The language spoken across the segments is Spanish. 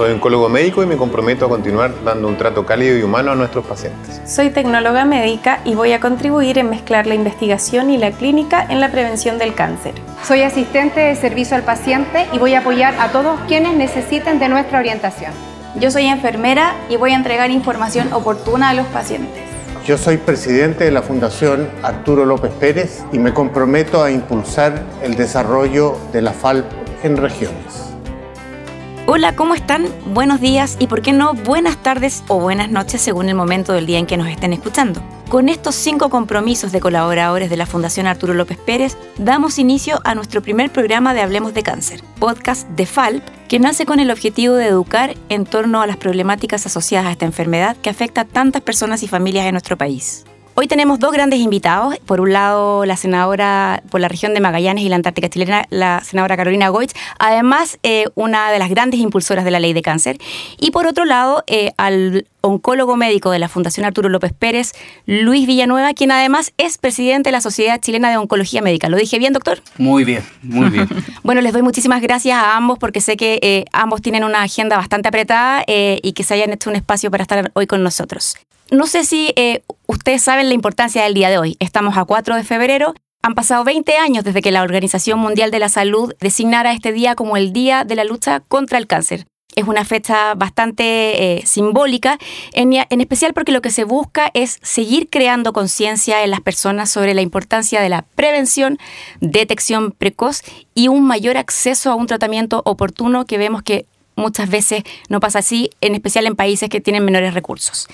Soy oncólogo médico y me comprometo a continuar dando un trato cálido y humano a nuestros pacientes. Soy tecnóloga médica y voy a contribuir en mezclar la investigación y la clínica en la prevención del cáncer. Soy asistente de servicio al paciente y voy a apoyar a todos quienes necesiten de nuestra orientación. Yo soy enfermera y voy a entregar información oportuna a los pacientes. Yo soy presidente de la Fundación Arturo López Pérez y me comprometo a impulsar el desarrollo de la FALP en regiones. Hola, ¿cómo están? Buenos días y, por qué no, buenas tardes o buenas noches según el momento del día en que nos estén escuchando. Con estos cinco compromisos de colaboradores de la Fundación Arturo López Pérez, damos inicio a nuestro primer programa de Hablemos de Cáncer, podcast de FALP, que nace con el objetivo de educar en torno a las problemáticas asociadas a esta enfermedad que afecta a tantas personas y familias en nuestro país. Hoy tenemos dos grandes invitados. Por un lado, la senadora por la región de Magallanes y la Antártica chilena, la senadora Carolina Goich, además eh, una de las grandes impulsoras de la ley de cáncer. Y por otro lado, eh, al oncólogo médico de la Fundación Arturo López Pérez, Luis Villanueva, quien además es presidente de la Sociedad Chilena de Oncología Médica. ¿Lo dije bien, doctor? Muy bien, muy bien. bueno, les doy muchísimas gracias a ambos porque sé que eh, ambos tienen una agenda bastante apretada y que se hayan hecho un espacio para estar hoy con nosotros. No sé si eh, ustedes saben la importancia del día de hoy. Estamos a 4 de febrero. Han pasado 20 años desde que la Organización Mundial de la Salud designara este día como el Día de la Lucha contra el Cáncer. Es una fecha bastante eh, simbólica, en, en, especial porque lo que se busca es seguir creando conciencia en las personas sobre la importancia de la prevención, detección precoz y un mayor acceso a un tratamiento oportuno que vemos que muchas veces no pasa así, en especial en países que tienen menores recursos.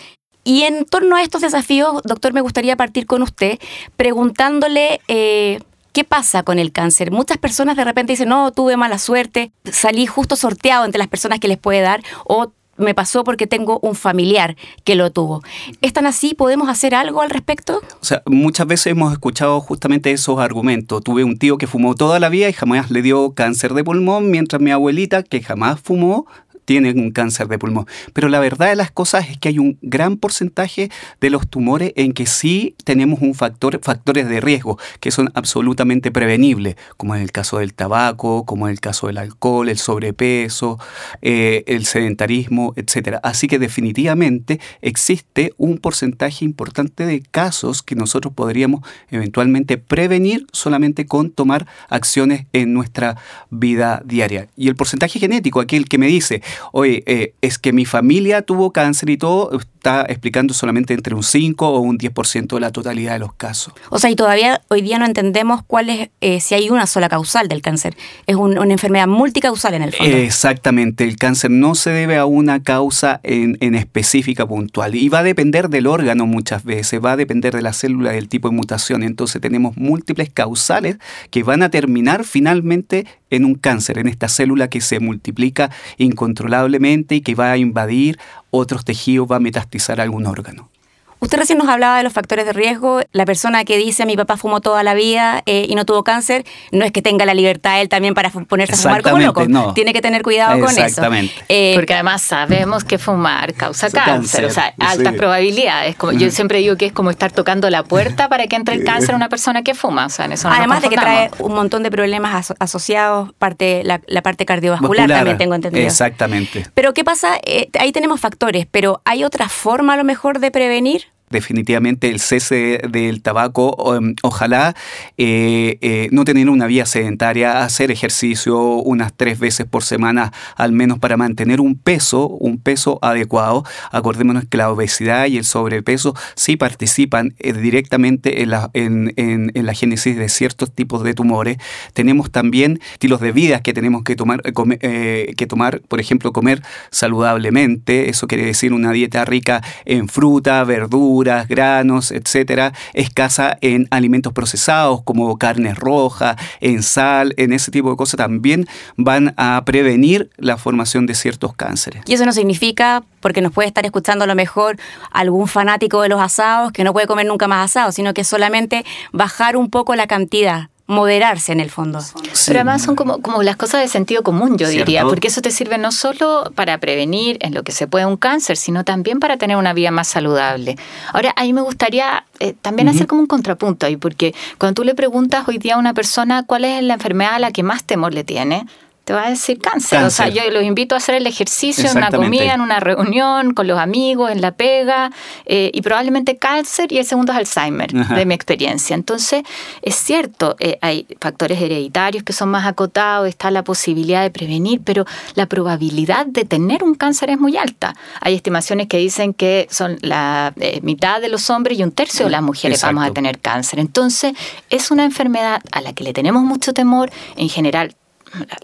Y en torno a estos desafíos, doctor, me gustaría partir con usted preguntándole eh, qué pasa con el cáncer. Muchas personas de repente dicen, no, tuve mala suerte, salí justo sorteado entre las personas que les puede dar o me pasó porque tengo un familiar que lo tuvo. ¿Es tan así? ¿Podemos hacer algo al respecto? O sea, muchas veces hemos escuchado justamente esos argumentos. Tuve un tío que fumó toda la vida y jamás le dio cáncer de pulmón, mientras mi abuelita, que jamás fumó, tienen un cáncer de pulmón. Pero la verdad de las cosas es que hay un gran porcentaje de los tumores en que sí tenemos un factor, factores de riesgo que son absolutamente prevenibles, como en el caso del tabaco, como en el caso del alcohol, el sobrepeso, eh, el sedentarismo, etc. Así que definitivamente existe un porcentaje importante de casos que nosotros podríamos eventualmente prevenir solamente con tomar acciones en nuestra vida diaria. Y el porcentaje genético, aquel que me dice, oye, eh, es que mi familia tuvo cáncer y todo, está explicando solamente entre un 5 o un 10% de la totalidad de los casos. O sea, y todavía hoy día no entendemos cuál es, eh, si hay una sola causal del cáncer. Es una enfermedad multicausal en el fondo. Exactamente, el cáncer no se debe a una causa en, en específica puntual y va a depender del órgano muchas veces, va a depender de la célula, del tipo de mutación. Entonces tenemos múltiples causales que van a terminar finalmente en un cáncer, en esta célula que se multiplica incontrolablemente y que va a invadir otros tejidos, va a metastizar algún órgano. Usted recién nos hablaba de los factores de riesgo. La persona que dice mi papá fumó toda la vida eh, y no tuvo cáncer, no es que tenga la libertad él también para ponerse a fumar como loco. No. Tiene que tener cuidado con eso. Eh, Porque además sabemos que fumar causa cáncer, o sea, altas probabilidades. Como, Yo siempre digo que es como estar tocando la puerta para que entre el cáncer a una persona que fuma. O sea, en eso además de que trae un montón de problemas asociados, parte, la, parte cardiovascular también tengo entendido. Exactamente. Pero ¿qué pasa? Eh, ahí tenemos factores, pero ¿hay otra forma a lo mejor de prevenir? Definitivamente el cese del tabaco, em, ojalá eh, eh, no tener una vía sedentaria, hacer ejercicio unas tres veces por semana al menos para mantener un peso, un peso adecuado. Acordémonos que la obesidad y el sobrepeso sí participan eh, directamente en la, en, en, la génesis de ciertos tipos de tumores. Tenemos también estilos de vida que tenemos que tomar, que tomar, por ejemplo, comer saludablemente, eso quiere decir una dieta rica en fruta, verdura, granos, etcétera, escasa en alimentos procesados como carne roja, en sal, en ese tipo de cosas, también van a prevenir la formación de ciertos cánceres. Y eso no significa, porque nos puede estar escuchando a lo mejor algún fanático de los asados que no puede comer nunca más asado, sino que solamente bajar un poco la cantidad moderarse en el fondo. Pero además son como, como las cosas de sentido común, yo diría, porque eso te sirve no solo para prevenir en lo que se puede un cáncer, sino también para tener una vida más saludable. Ahora, a mí me gustaría eh, también hacer como un contrapunto ahí, porque cuando tú le preguntas hoy día a una persona cuál es la enfermedad a la que más temor le tiene, te va a decir cáncer. O sea, yo los invito a hacer el ejercicio en una comida, en una reunión, con los amigos, en la pega, eh, y probablemente cáncer y el segundo es Alzheimer, de mi experiencia. Entonces, es cierto, eh, hay factores hereditarios que son más acotados, está la posibilidad de prevenir, pero la probabilidad de tener un cáncer es muy alta. Hay estimaciones que dicen que son la eh, mitad de los hombres y un tercio de las mujeres vamos a tener cáncer. Entonces, es una enfermedad a la que le tenemos mucho temor. En general,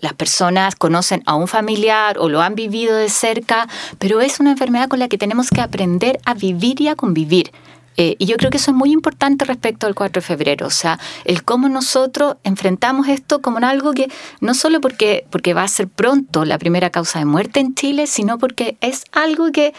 las personas conocen a un familiar o lo han vivido de cerca, pero es una enfermedad con la que tenemos que aprender a vivir y a convivir. Eh, y yo creo que eso es muy importante respecto al 4 de febrero, o sea, el cómo nosotros enfrentamos esto como algo que no solo porque, porque va a ser pronto la primera causa de muerte en Chile, sino porque es algo que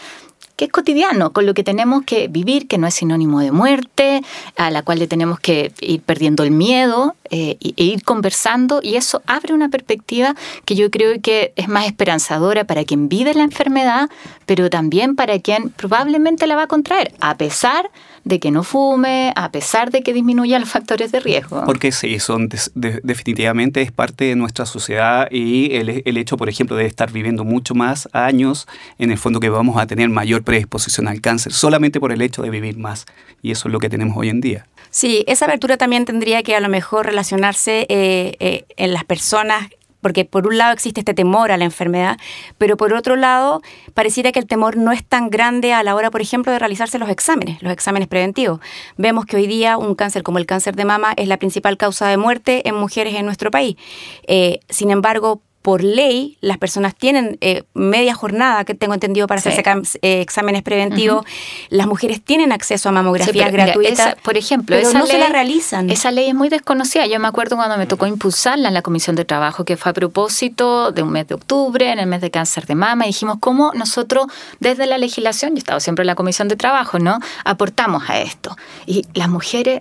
que es cotidiano, con lo que tenemos que vivir, que no es sinónimo de muerte, a la cual le tenemos que ir perdiendo el miedo eh, e ir conversando, y eso abre una perspectiva que yo creo que es más esperanzadora para quien vive la enfermedad, pero también para quien probablemente la va a contraer, a pesar de que no fume, a pesar de que disminuya los factores de riesgo. Porque sí, son definitivamente es parte de nuestra sociedad y el, el, hecho, por ejemplo, de estar viviendo mucho más años, en el fondo que vamos a tener mayor predisposición al cáncer, solamente por el hecho de vivir más. Y eso es lo que tenemos hoy en día. Sí, esa abertura también tendría que a lo mejor relacionarse eh, eh, en las personas porque por un lado existe este temor a la enfermedad, pero por otro lado pareciera que el temor no es tan grande a la hora, por ejemplo, de realizarse los exámenes, los exámenes preventivos. Vemos que hoy día un cáncer como el cáncer de mama es la principal causa de muerte en mujeres en nuestro país. Eh, sin embargo, por ley, las personas tienen eh, media jornada, que tengo entendido, para hacerse eh, exámenes preventivos. Las mujeres tienen acceso a mamografías gratuitas. por ejemplo, pero esa no ley, se la realizan. Esa ley es muy desconocida. Yo me acuerdo cuando me tocó impulsarla en la Comisión de Trabajo, que fue a propósito de un mes de octubre, en el mes de cáncer de mama, y dijimos cómo nosotros, desde la legislación, yo he estado siempre en la Comisión de Trabajo, ¿no? Aportamos a esto. Y las mujeres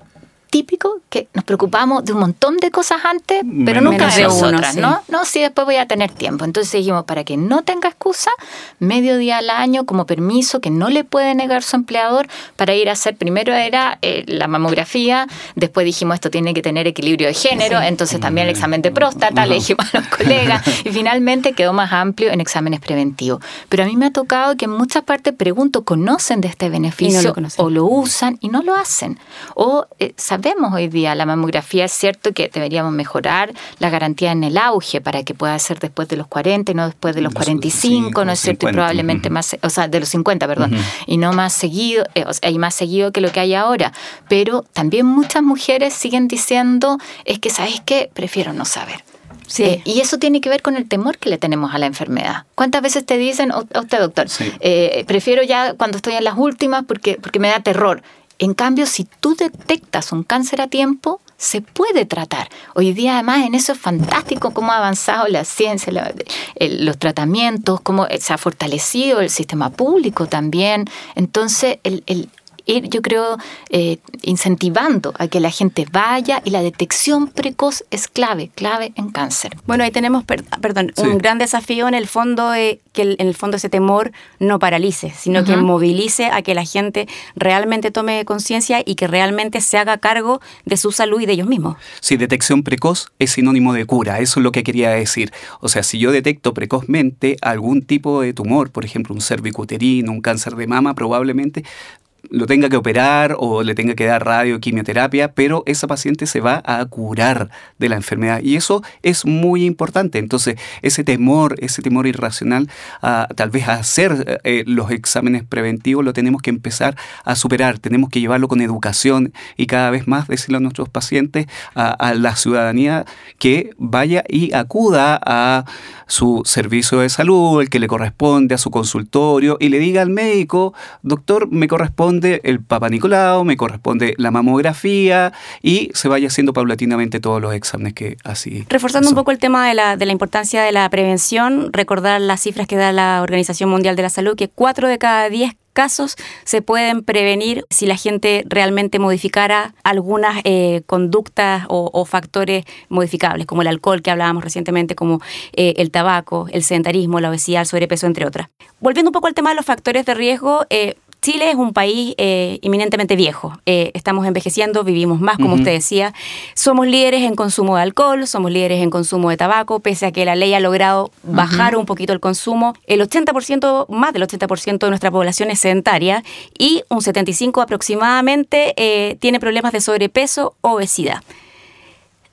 típico que nos preocupamos de un montón de cosas antes, pero nunca de nosotras, ¿no? No, sí, después voy a tener tiempo. Entonces dijimos, para que no tenga excusa, medio día al año como permiso que no le puede negar su empleador para ir a hacer, primero era eh, la mamografía, después dijimos esto tiene que tener equilibrio de género, entonces también el examen de próstata, le dijimos a los colegas, y finalmente quedó más amplio en exámenes preventivos. Pero a mí me ha tocado que en muchas partes pregunto, ¿conocen de este beneficio o lo usan y no lo hacen? O eh, vemos hoy día. La mamografía es cierto que deberíamos mejorar la garantía en el auge para que pueda ser después de los 40 y no después de los, 45, ¿no es cierto? Y probablemente más, o sea, de los 50, perdón, y no más seguido, eh, o sea, y más seguido que lo que hay ahora. Pero también muchas mujeres siguen diciendo, es que, ¿sabes qué? Prefiero no saber. Sí. Eh, y eso tiene que ver con el temor que le tenemos a la enfermedad. ¿Cuántas veces te dicen, a usted doctor, eh, prefiero ya cuando estoy en las últimas porque, porque me da terror? En cambio, si tú detectas un cáncer a tiempo, se puede tratar. Hoy día además en eso es fantástico cómo ha avanzado la ciencia, los tratamientos, cómo se ha fortalecido el sistema público también. Entonces, el, ir, yo creo, eh, incentivando a que la gente vaya y la detección precoz es clave, clave en cáncer. Bueno, ahí tenemos, perdón, un gran desafío en el fondo, eh, que en el fondo ese temor no paralice, sino que movilice a que la gente realmente tome conciencia y que realmente se haga cargo de su salud y de ellos mismos. Sí, detección precoz es sinónimo de cura, eso es lo que quería decir. O sea, si yo detecto precozmente algún tipo de tumor, por ejemplo, un cervicuterino, un cáncer de mama, probablemente lo tenga que operar o le tenga que dar radio, quimioterapia, pero esa paciente se va a curar de la enfermedad. Y eso es muy importante. Entonces, ese temor, ese temor irracional, a, tal vez a hacer eh, los exámenes preventivos, lo tenemos que empezar a superar. Tenemos que llevarlo con educación y cada vez más decirle a nuestros pacientes, a, a la ciudadanía, que vaya y acuda a su servicio de salud, el que le corresponde, a su consultorio, y le diga al médico, doctor, me corresponde el Papa Nicolau, me corresponde la mamografía y se vaya haciendo paulatinamente todos los exámenes que así. Reforzando un poco el tema de la, de la importancia de la prevención, recordar las cifras que da la Organización Mundial de la Salud, que 4 de cada 10 casos se pueden prevenir si la gente realmente modificara algunas eh, conductas o, factores modificables, como el alcohol que hablábamos recientemente, como eh, el tabaco, el sedentarismo, la obesidad, el sobrepeso, entre otras. Volviendo un poco al tema de los factores de riesgo, eh, Chile es un país eh, eminentemente viejo. Eh, estamos envejeciendo, vivimos más, como usted decía. Somos líderes en consumo de alcohol, somos líderes en consumo de tabaco, pese a que la ley ha logrado bajar un poquito el consumo. El 80%, más del 80% de nuestra población es sedentaria y un 75% aproximadamente eh, tiene problemas de sobrepeso o obesidad.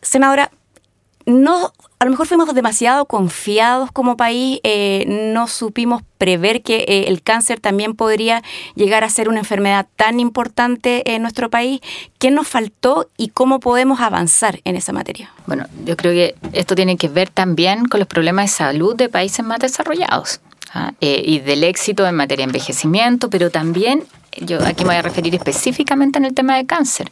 Senadora, no, a lo mejor fuimos demasiado confiados como país, eh, no supimos prever que eh, el cáncer también podría llegar a ser una enfermedad tan importante en nuestro país. ¿Qué nos faltó y cómo podemos avanzar en esa materia? Bueno, yo creo que esto tiene que ver también con los problemas de salud de países más desarrollados. ¿ah? Eh, y del éxito en materia de envejecimiento, pero también, yo aquí me voy a referir específicamente en el tema de cáncer.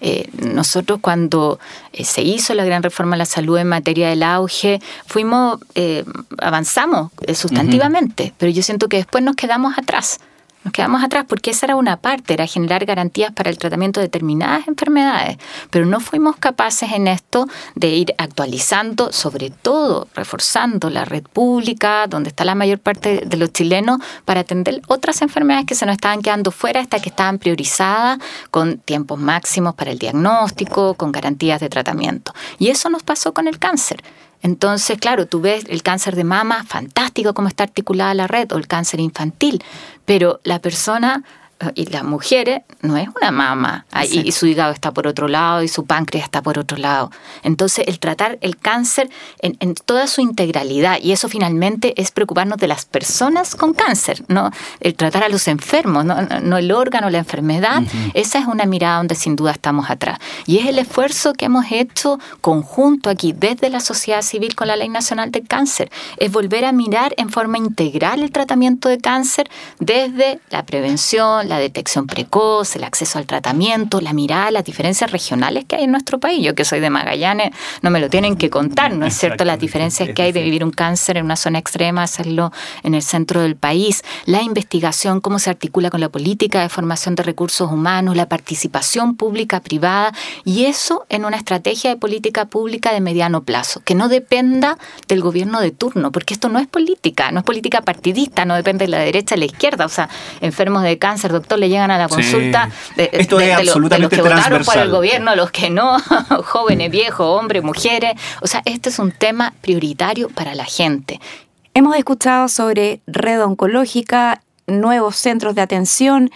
Eh, nosotros cuando eh, se hizo la gran reforma de la salud en materia del auge, fuimos, eh, avanzamos sustantivamente, pero yo siento que después nos quedamos atrás. Nos quedamos atrás porque esa era una parte, era generar garantías para el tratamiento de determinadas enfermedades, pero no fuimos capaces en esto de ir actualizando, sobre todo reforzando la red pública, donde está la mayor parte de los chilenos, para atender otras enfermedades que se nos estaban quedando fuera, estas que estaban priorizadas, con tiempos máximos para el diagnóstico, con garantías de tratamiento. Y eso nos pasó con el cáncer. Entonces, claro, tú ves el cáncer de mama, fantástico cómo está articulada la red, o el cáncer infantil, pero la persona y las mujeres no es una mama y, su hígado está por otro lado y su páncreas está por otro lado. Entonces el tratar el cáncer en, toda su integralidad y eso finalmente es preocuparnos de las personas con cáncer, no el tratar a los enfermos, no, el órgano, la enfermedad. Esa es una mirada donde sin duda estamos atrás. Y es el esfuerzo que hemos hecho conjunto aquí desde la sociedad civil con la Ley Nacional del Cáncer. Es volver a mirar en forma integral el tratamiento de cáncer desde la prevención, la detección precoz, el acceso al tratamiento, la mirada, las diferencias regionales que hay en nuestro país. Yo que soy de Magallanes, no me lo tienen que contar, ¿no es cierto? Las diferencias que hay de vivir un cáncer en una zona extrema, hacerlo en el centro del país, la investigación, cómo se articula con la política de formación de recursos humanos, la participación pública privada y eso en una estrategia de política pública de mediano plazo, que no dependa del gobierno de turno, porque esto no es política, no es política partidista, no depende de la derecha o la izquierda, o sea, enfermos de cáncer, doctor, le llegan a la consulta de, Esto es absolutamente los que votaron por el gobierno, los que no, jóvenes, viejos, hombres, mujeres. O sea, este es un tema prioritario para la gente. Hemos escuchado sobre red oncológica, nuevos centros de atención,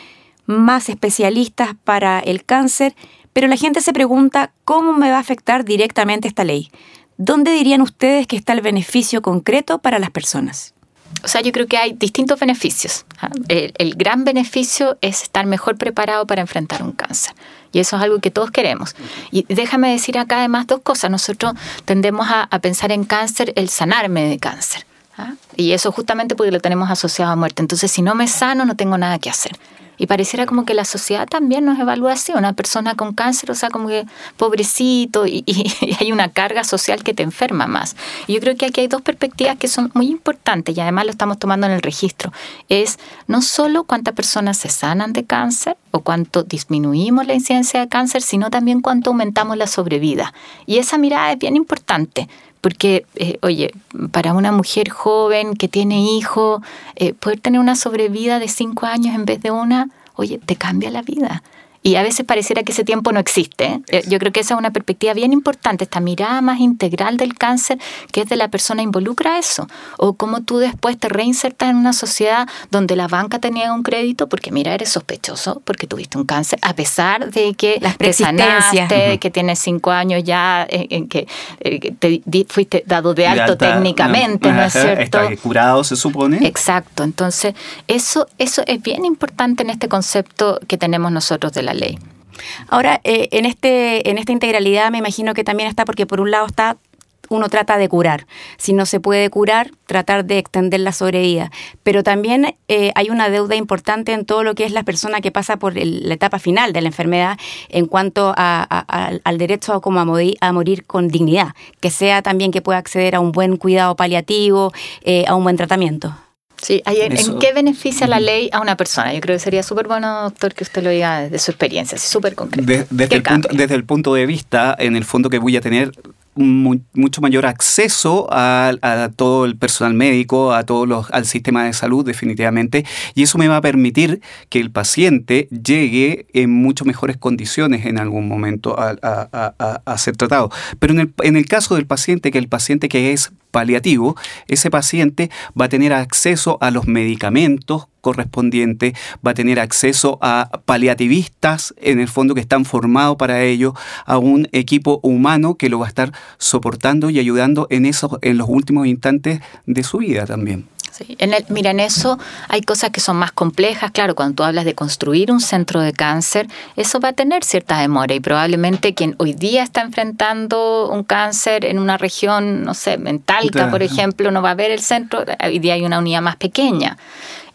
más especialistas para el cáncer, pero la gente se pregunta cómo me va a afectar directamente esta ley. ¿Dónde dirían ustedes que está el beneficio concreto para las personas? O sea, yo creo que hay distintos beneficios. ¿ah? El, gran beneficio es estar mejor preparado para enfrentar un cáncer. Y eso es algo que todos queremos. Y déjame decir acá además dos cosas. Nosotros tendemos a, pensar en cáncer, el sanarme de cáncer. ¿ah? Y eso justamente porque lo tenemos asociado a muerte. Entonces, si no me sano, no tengo nada que hacer. Y pareciera como que la sociedad también nos evalúa así, una persona con cáncer, o sea, como que pobrecito, y, hay una carga social que te enferma más. Yo creo que aquí hay dos perspectivas que son muy importantes y además lo estamos tomando en el registro. Es no solo cuántas personas se sanan de cáncer o cuánto disminuimos la incidencia de cáncer, sino también cuánto aumentamos la sobrevida. Y esa mirada es bien importante porque, eh, oye, para una mujer joven que tiene hijo, eh, poder tener una sobrevida de cinco años en vez de una, oye, te cambia la vida. Y a veces pareciera que ese tiempo no existe. ¿eh? Yo creo que esa es una perspectiva bien importante, esta mirada más integral del cáncer, que es de la persona involucra eso. O cómo tú después te reinsertas en una sociedad donde la banca te niega un crédito porque, mira, eres sospechoso porque tuviste un cáncer, a pesar de que Las te sanaste, que tienes cinco años ya, eh, en que eh, te fuiste dado de alto técnicamente, ¿no, es cierto? Estás curado, se supone. Exacto. Entonces, eso, eso es bien importante en este concepto que tenemos nosotros de la ley. Ahora, eh, en, este, en esta integralidad me imagino que también está porque por un lado está uno trata de curar. Si no se puede curar, tratar de extender la sobrevida. Pero también eh, hay una deuda importante en todo lo que es la persona que pasa por la etapa final de la enfermedad en cuanto al derecho a, como a, morir, a morir con dignidad, que sea también que pueda acceder a un buen cuidado paliativo, eh, a un buen tratamiento. Sí, ¿en qué beneficia la ley a una persona? Yo creo que sería súper bueno, doctor, que usted lo diga desde su experiencia, súper concreto. desde, el punto, desde el punto de vista, en el fondo, que voy a tener mucho mayor acceso a, todo el personal médico, a todos los, al sistema de salud definitivamente, y eso me va a permitir que el paciente llegue en mucho mejores condiciones en algún momento a, a ser tratado. Pero en el, en el caso del paciente, que el paciente que es paliativo, ese paciente va a tener acceso a los medicamentos correspondientes, va a tener acceso a paliativistas en el fondo que están formados para ello, a un equipo humano que lo va a estar soportando y ayudando en esos en los últimos instantes de su vida también. Sí. En el, mira, en eso hay cosas que son más complejas. Claro, cuando tú hablas de construir un centro de cáncer, eso va a tener cierta demora y probablemente quien hoy día está enfrentando un cáncer en una región, no sé, Mentalca, por ejemplo, no va a ver el centro. Hoy día hay una unidad más pequeña.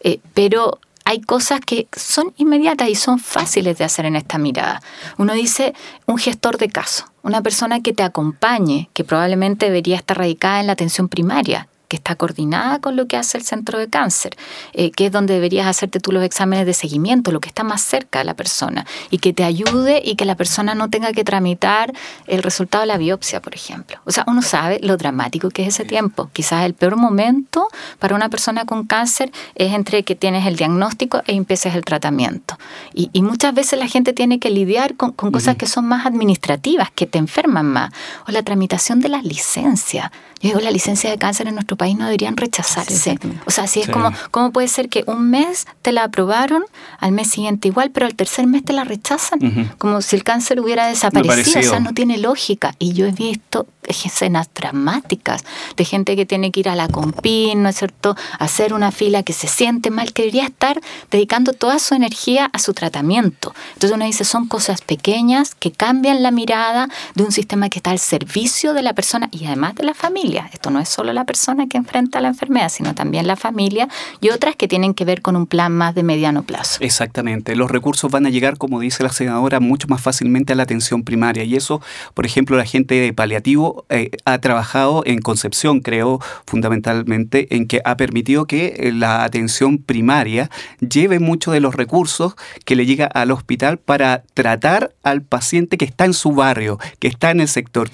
Eh, pero hay cosas que son inmediatas y son fáciles de hacer en esta mirada. Uno dice un gestor de caso, una persona que te acompañe, que probablemente debería estar radicada en la atención primaria, que está coordinada con lo que hace el centro de cáncer, eh, que es donde deberías hacerte tú los exámenes de seguimiento, lo que está más cerca de la persona, y que te ayude y que la persona no tenga que tramitar el resultado de la biopsia, por ejemplo. O sea, uno sabe lo dramático que es ese tiempo. Quizás el peor momento para una persona con cáncer es entre que tienes el diagnóstico e empieces el tratamiento. Y, muchas veces la gente tiene que lidiar con, cosas que son más administrativas, que te enferman más, o la tramitación de las licencias. Yo digo, la licencia de cáncer en nuestro país no deberían rechazarse. o sea, si es como, ¿cómo puede ser que un mes te la aprobaron, al mes siguiente igual, pero al tercer mes te la rechazan? Como si el cáncer hubiera desaparecido. O sea, no tiene lógica. Y yo he visto escenas dramáticas de gente que tiene que ir a la compin, ¿no es cierto?, hacer una fila que se siente mal, que debería estar dedicando toda su energía a su tratamiento. Entonces uno dice, son cosas pequeñas que cambian la mirada de un sistema que está al servicio de la persona y además de la familia. Esto no es solo la persona que enfrenta la enfermedad, sino también la familia y otras que tienen que ver con un plan más de mediano plazo. Exactamente. Los recursos van a llegar, como dice la senadora, mucho más fácilmente a la atención primaria y eso, por ejemplo, la gente de paliativo eh, ha trabajado en Concepción, creo, fundamentalmente, en que ha permitido que eh, la atención primaria lleve mucho de los recursos que le llega al hospital para tratar al paciente que está en su barrio, que está en el sector.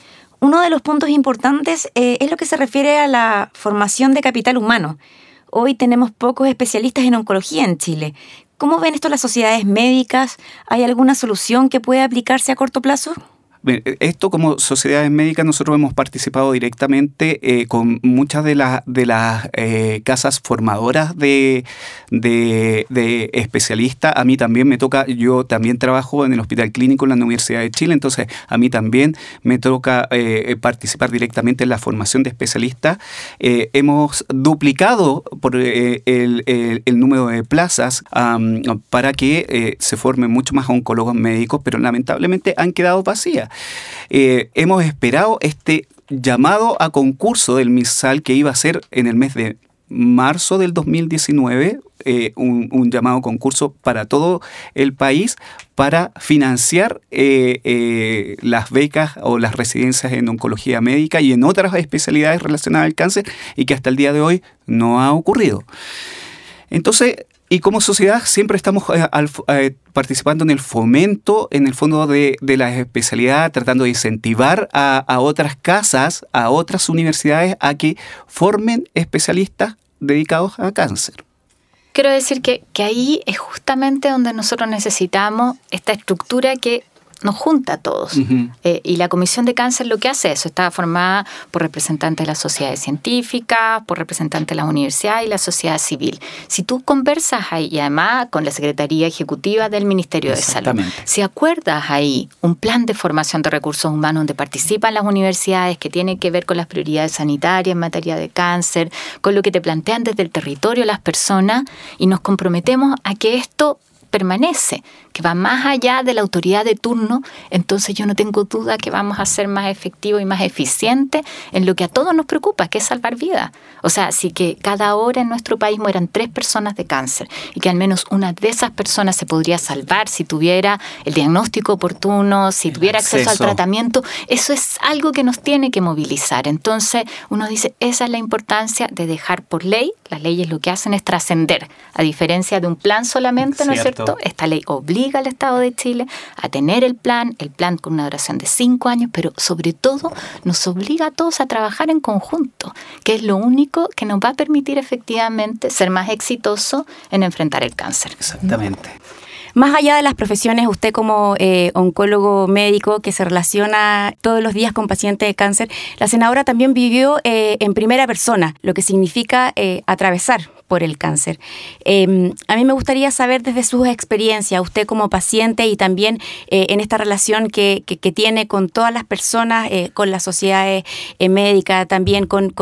Uno de los puntos importantes eh, es lo que se refiere a la formación de capital humano. Hoy tenemos pocos especialistas en oncología en Chile. ¿Cómo ven esto las sociedades médicas? ¿Hay alguna solución que pueda aplicarse a corto plazo? Esto como sociedades médicas nosotros hemos participado directamente eh, con muchas de, las de las eh, casas formadoras de, de, especialistas. A mí también me toca, yo también trabajo en el Hospital Clínico en la Universidad de Chile, entonces a mí también me toca eh, participar directamente en la formación de especialistas. hemos duplicado por el, el, número de plazas para que se formen mucho más oncólogos médicos, pero lamentablemente han quedado vacías. Eh, hemos esperado este llamado a concurso del MISAL que iba a ser en el mes de marzo del 2019, eh, un, llamado concurso para todo el país para financiar eh, las becas o las residencias en oncología médica y en otras especialidades relacionadas al cáncer y que hasta el día de hoy no ha ocurrido. Entonces, y como sociedad siempre estamos eh, eh, participando en el fomento, en el fondo de, la especialidad, tratando de incentivar a, otras casas, a otras universidades a que formen especialistas dedicados a cáncer. Quiero decir que, que ahí es justamente donde nosotros necesitamos esta estructura que nos junta a todos. Eh, y la Comisión de Cáncer lo que hace eso, está formada por representantes de las sociedades científicas, por representantes de las universidades y la sociedad civil. Si tú conversas ahí, y además con la Secretaría Ejecutiva del Ministerio de Salud, si acuerdas ahí un plan de formación de recursos humanos donde participan las universidades que tiene que ver con las prioridades sanitarias en materia de cáncer, con lo que te plantean desde el territorio las personas, y nos comprometemos a que esto permanece, que va más allá de la autoridad de turno, entonces yo no tengo duda que vamos a ser más efectivos y más eficientes en lo que a todos nos preocupa, que es salvar vidas. O sea, si que cada hora en nuestro país mueran tres personas de cáncer y que al menos una de esas personas se podría salvar si tuviera el diagnóstico oportuno, si tuviera acceso. al tratamiento, eso es algo que nos tiene que movilizar. Entonces uno dice, esa es la importancia de dejar por ley, las leyes lo que hacen es trascender, a diferencia de un plan solamente, ¿no es cierto? Esta ley obliga al Estado de Chile a tener el plan, el plan con una duración de cinco años, pero sobre todo nos obliga a todos a trabajar en conjunto, que es lo único que nos va a permitir efectivamente ser más exitoso en enfrentar el cáncer. Exactamente. Más allá de las profesiones, usted como eh, oncólogo médico que se relaciona todos los días con pacientes de cáncer, la senadora también vivió eh, en primera persona, lo que significa eh, atravesar por el cáncer. Em, a mí me gustaría saber desde su experiencia, usted como paciente y también en esta relación que, tiene con todas las personas, con las sociedades médicas, también con,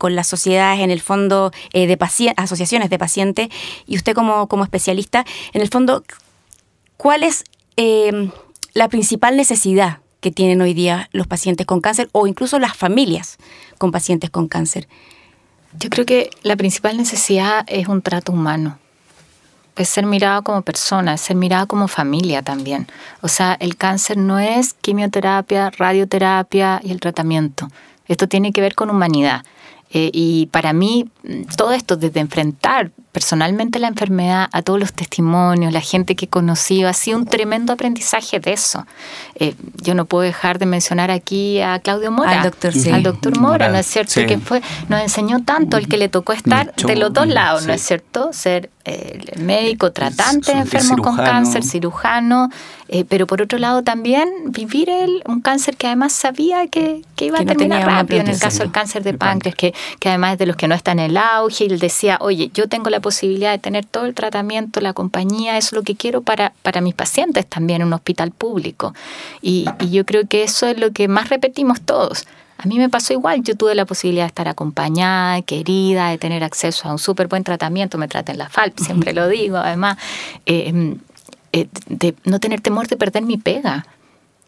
las sociedades en el fondo de asociaciones de pacientes, y usted como, como especialista, en el fondo, ¿Cuál es eh, la principal necesidad que tienen hoy día los pacientes con cáncer o incluso las familias con pacientes con cáncer? Yo creo que la principal necesidad es un trato humano. Es ser mirado como persona, es ser mirado como familia también. O sea, el cáncer no es quimioterapia, radioterapia y el tratamiento. Esto tiene que ver con humanidad. Eh, y para mí, todo esto, desde enfrentar personalmente la enfermedad, a todos los testimonios, la gente que he conocido, ha sido un tremendo aprendizaje de eso. Eh, yo no puedo dejar de mencionar aquí a Claudio Mora, al doctor, al doctor Mora, ¿no es cierto? Que fue, nos enseñó tanto el que le tocó estar de los dos lados, ¿no es cierto? Ser el médico tratante de enfermos con cáncer, cirujano, eh, pero por otro lado también vivir el, un cáncer que además sabía que, que iba a terminar rápido, en el caso del cáncer de páncreas, que, que además es de los que no están en el auge, y él decía, oye, yo tengo la posibilidad de tener todo el tratamiento, la compañía, eso es lo que quiero para, para mis pacientes también en un hospital público. Y, y yo creo que eso es lo que más repetimos todos. A mí me pasó igual, yo tuve la posibilidad de estar acompañada, querida, de tener acceso a un súper buen tratamiento, me traten la FALP, siempre lo digo, además, eh, eh, de no tener temor de perder mi pega.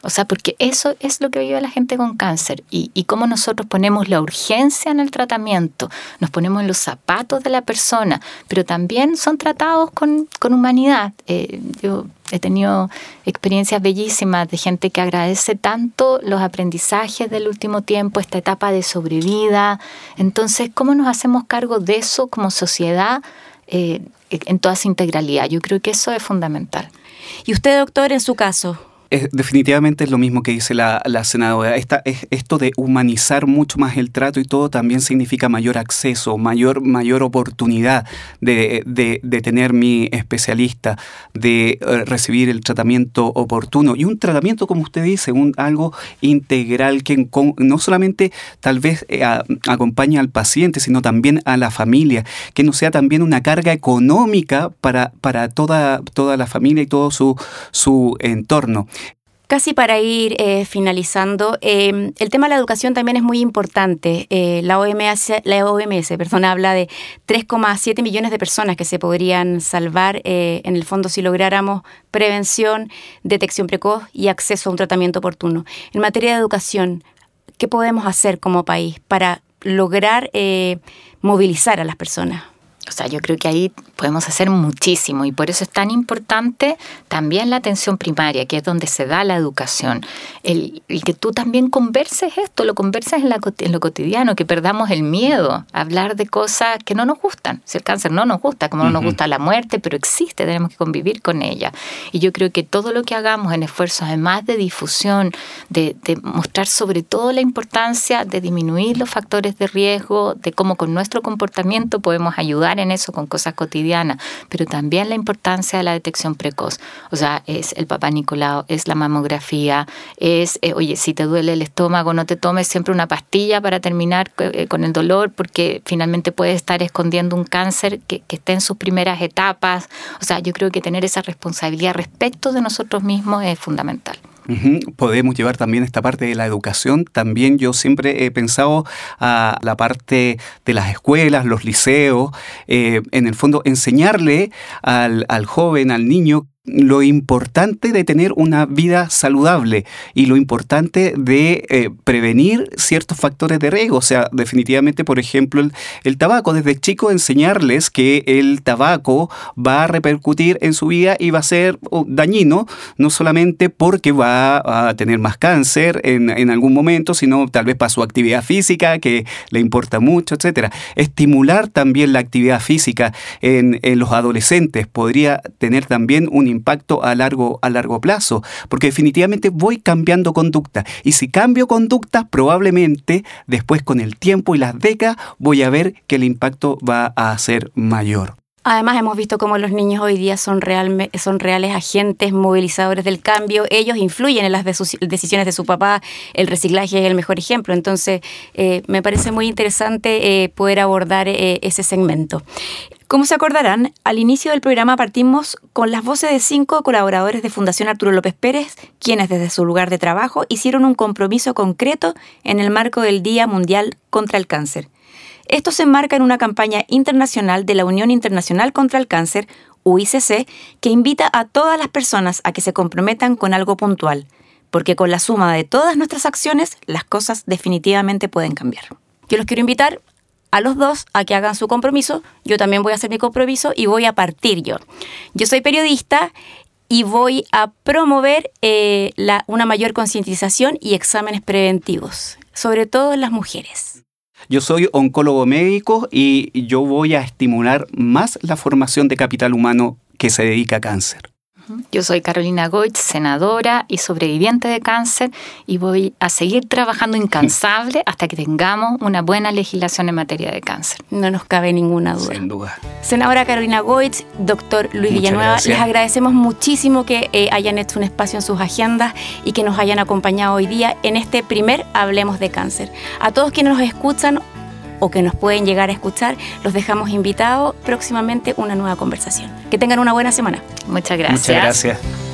O sea, porque eso es lo que vive la gente con cáncer y, y cómo nosotros ponemos la urgencia en el tratamiento, nos ponemos en los zapatos de la persona, pero también son tratados con, con humanidad. Eh, yo he tenido experiencias bellísimas de gente que agradece tanto los aprendizajes del último tiempo, esta etapa de sobrevida. Entonces, ¿cómo nos hacemos cargo de eso como sociedad eh, en toda su integralidad? Yo creo que eso es fundamental. Y usted, doctor, en su caso, definitivamente es lo mismo que dice la, senadora. Esta, es, esto de humanizar mucho más el trato y todo también significa mayor acceso, mayor, mayor oportunidad de, de, tener mi especialista, de eh, recibir el tratamiento oportuno. Y un tratamiento, como usted dice, un, algo integral que no solamente tal vez eh, acompañe al paciente, sino también a la familia, que no sea también una carga económica para, para toda, toda la familia y todo su, su entorno. Casi para ir eh, finalizando, em, el tema de la educación también es muy importante. Eh, la OMS, la OMS perdón, habla de 3,7 millones de personas que se podrían salvar eh, en el fondo si lográramos prevención, detección precoz y acceso a un tratamiento oportuno. En materia de educación, ¿qué podemos hacer como país para lograr movilizar a las personas? O sea, yo creo que ahí podemos hacer muchísimo y por eso es tan importante también la atención primaria, que es donde se da la educación. El, que tú también converses esto, lo converses en, la, en, lo cotidiano, que perdamos el miedo a hablar de cosas que no nos gustan. Si el cáncer no nos gusta, como no nos gusta la muerte, pero existe, tenemos que convivir con ella. Y yo creo que todo lo que hagamos en esfuerzos, además de difusión, de, de mostrar sobre todo la importancia de disminuir los factores de riesgo, de cómo con nuestro comportamiento podemos ayudar en eso con cosas cotidianas, pero también la importancia de la detección precoz. O sea, es el papá Nicolau, es la mamografía, es, eh, oye, si te duele el estómago, no te tomes siempre una pastilla para terminar eh, con el dolor, porque finalmente puede estar escondiendo un cáncer que, que esté en sus primeras etapas. O sea, yo creo que tener esa responsabilidad respecto de nosotros mismos es fundamental. Podemos llevar también esta parte de la educación. También yo siempre he pensado a la parte de las escuelas, los liceos, eh, en el fondo enseñarle al, al joven, al niño, lo importante de tener una vida saludable y lo importante de eh, prevenir ciertos factores de riesgo. O sea, definitivamente, por ejemplo, el, tabaco, desde chico enseñarles que el tabaco va a repercutir en su vida y va a ser oh, dañino, no solamente porque va a tener más cáncer en, algún momento, sino tal vez para su actividad física, que le importa mucho, etcétera. Estimular también la actividad física en, en los adolescentes podría tener también un impacto a largo, a largo plazo, porque definitivamente voy cambiando conducta. Y si cambio conducta, probablemente después con el tiempo y las décadas voy a ver que el impacto va a ser mayor. Además, hemos visto cómo los niños hoy día son, son reales agentes movilizadores del cambio. Ellos influyen en las decisiones de su papá. El reciclaje es el mejor ejemplo. Entonces, eh, me parece muy interesante eh, poder abordar eh, ese segmento. Como se acordarán, al inicio del programa partimos con las voces de cinco colaboradores de Fundación Arturo López Pérez, quienes desde su lugar de trabajo hicieron un compromiso concreto en el marco del Día Mundial contra el Cáncer. Esto se enmarca en una campaña internacional de la Unión Internacional contra el Cáncer, UICC, que invita a todas las personas a que se comprometan con algo puntual, porque con la suma de todas nuestras acciones las cosas definitivamente pueden cambiar. Yo los quiero invitar a los dos a que hagan su compromiso, yo también voy a hacer mi compromiso y voy a partir yo. Yo soy periodista y voy a promover eh, una mayor concientización y exámenes preventivos, sobre todo en las mujeres. Yo soy oncólogo médico y yo voy a estimular más la formación de capital humano que se dedica a cáncer. Yo soy Carolina Goich, senadora y sobreviviente de cáncer y voy a seguir trabajando incansable hasta que tengamos una buena legislación en materia de cáncer. No nos cabe ninguna duda. Sin duda. Senadora Carolina Goich, doctor Luis Villanueva, les agradecemos muchísimo que eh, hayan hecho un espacio en sus agendas y que nos hayan acompañado hoy día en este primer Hablemos de Cáncer. A todos quienes nos escuchan, o que nos pueden llegar a escuchar, los dejamos invitados próximamente una nueva conversación. Que tengan una buena semana. Muchas gracias. Muchas gracias.